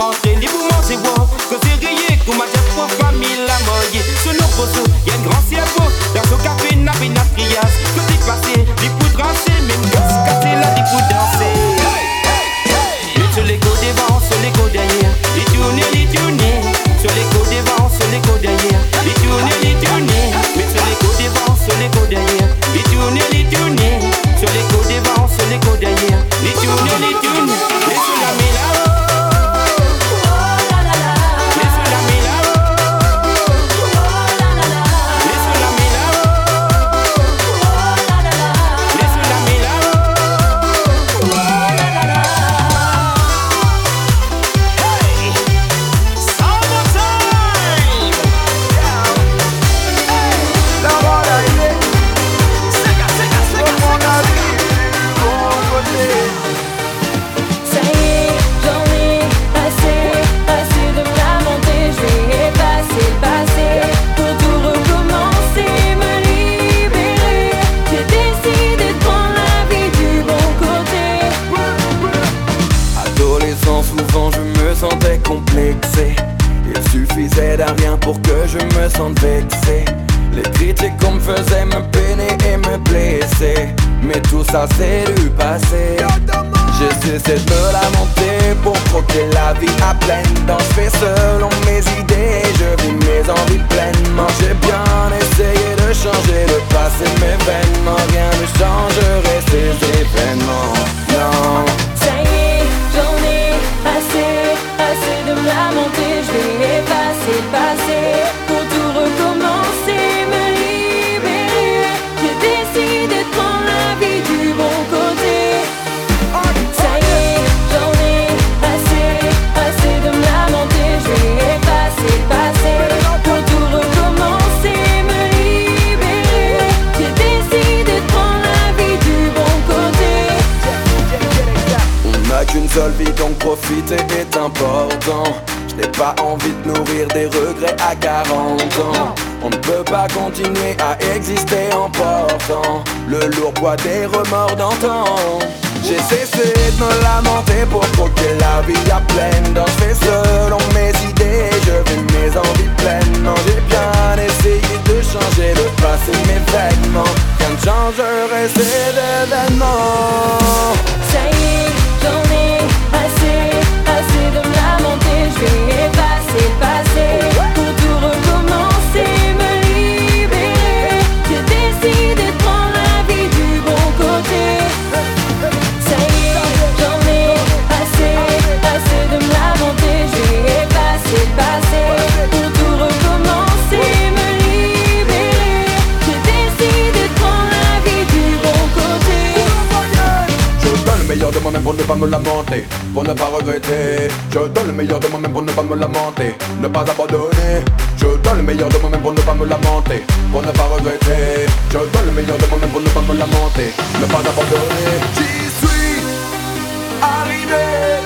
rentrer librement chez moi. Que c'est rayé, qu'on m'a déjà pour famille la moyenne. Sur nos poteaux, y'a une grande cerveau. Dans ce café, n'a pas une trias. Que t'es passé, des poudres rassées, mais nous casser la des poudres dansées. rien pour que je me sente vexé. Les critiques qu'on me faisait me peiner et me blesser Mais tout ça c'est du passé. J'ai cessé de me lamenter pour croquer la vie à pleine Dans je fais selon mes idées je vis mes envies pleinement. J'ai bien essayé de changer de passer mes vêtements Rien ne changerait ces événements. Non la montée, je vais effacer le passé. seule vie donc profiter est important Je n'ai pas envie de nourrir des regrets à 40 ans on ne peut pas continuer à exister en portant le lourd poids des remords d'antan. J'ai cessé de me lamenter pour croquer la vie à pleine danse. Fais selon mes idées, je vis mes envies pleines. Non, j'ai bien essayé de changer de passé dangereux ces événements. Ça y est, j'en ai assez, assez de me lamenter, je vais Même pour ne pas me lamenter, pour ne pas regretter. Je donne le meilleur de moi-même pour ne pas me lamenter, ne pas abandonner. Je donne le meilleur de moi-même pour ne pas me lamenter, pour ne pas regretter. Je donne le meilleur de moi-même pour ne pas me lamenter, ne pas abandonner. J'y suis arrivé.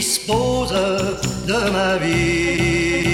Dispose de ma vie.